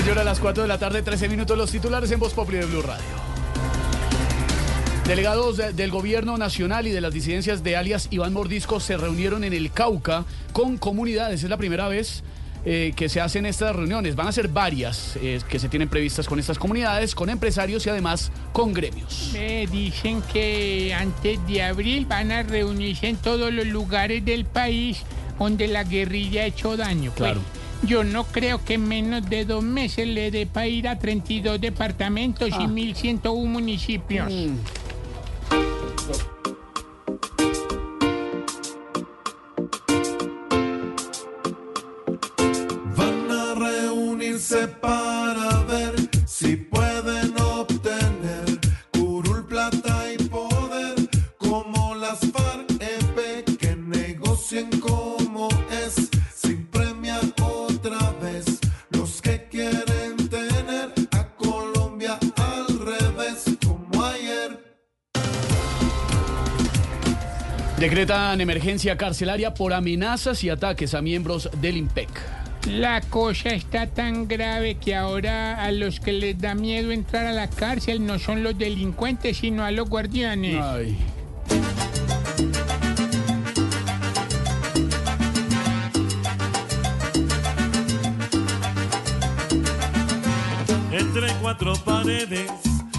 señora, a las 4 de la tarde, 13 minutos, los titulares en Voz Populi de Blue Radio. Delegados de- del gobierno nacional y de las disidencias de alias Iván Mordisco se reunieron en el Cauca con comunidades. Es la primera vez eh, que se hacen estas reuniones. Van a ser varias eh, que se tienen previstas con estas comunidades, con empresarios y además con gremios. Me dicen que antes de abril van a reunirse en todos los lugares del país donde la guerrilla ha hecho daño. Pues, Claro. Yo no creo que en menos de dos meses le dé para ir a 32 departamentos y 1.101 municipios. Van a reunirse para ver si pueden obtener curul, plata y poder como las FARC-EP Decretan emergencia carcelaria por amenazas y ataques a miembros del IMPEC. La cosa está tan grave que ahora a los que les da miedo entrar a la cárcel no son los delincuentes, sino a los guardianes. Ay. Entre cuatro paredes,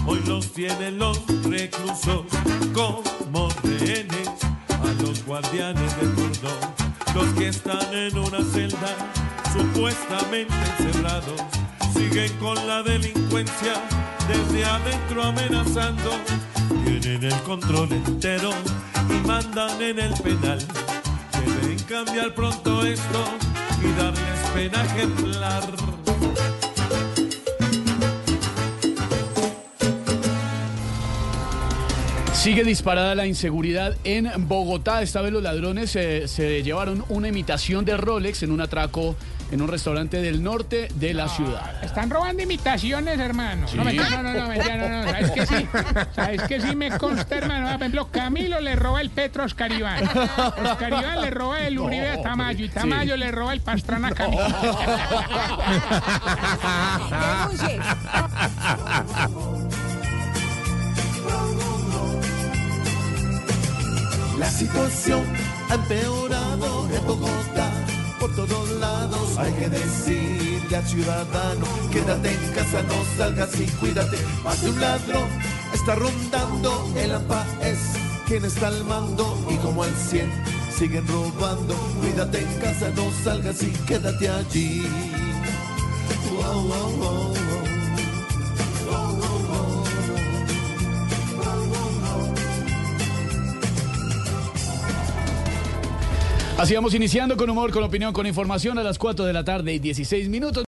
hoy los tienen los reclusos como rehenes guardianes de turno, los que están en una celda supuestamente encerrados, siguen con la delincuencia desde adentro amenazando, tienen el control entero y mandan en el penal. Deben cambiar pronto esto y darles pena ejemplar. Sigue disparada la inseguridad en Bogotá. Esta vez los ladrones eh, se llevaron una imitación de Rolex en un atraco en un restaurante del norte de la ciudad. Están robando imitaciones, hermano. No, mentira, no, no, no, mentira, no, no. ¿Sabes que sí? ¿Sabes que sí me consta, hermano? Por ejemplo, Camilo le roba el Petro a Oscar Iván. Oscar Iván le roba el Uribe a Tamayo y Tamayo le roba el Pastrana a Camilo. Denuncie. La situación ha empeorado en Bogotá. Por todos lados hay que decirle al ciudadano, quédate en casa, no salgas y cuídate. Más de un ladrón está rondando, el AMPA es quien está al mando y como al 100 siguen robando. Cuídate en casa, no salgas y quédate allí. Así vamos iniciando con humor, con opinión, con información a las 4 de la tarde y 16 minutos.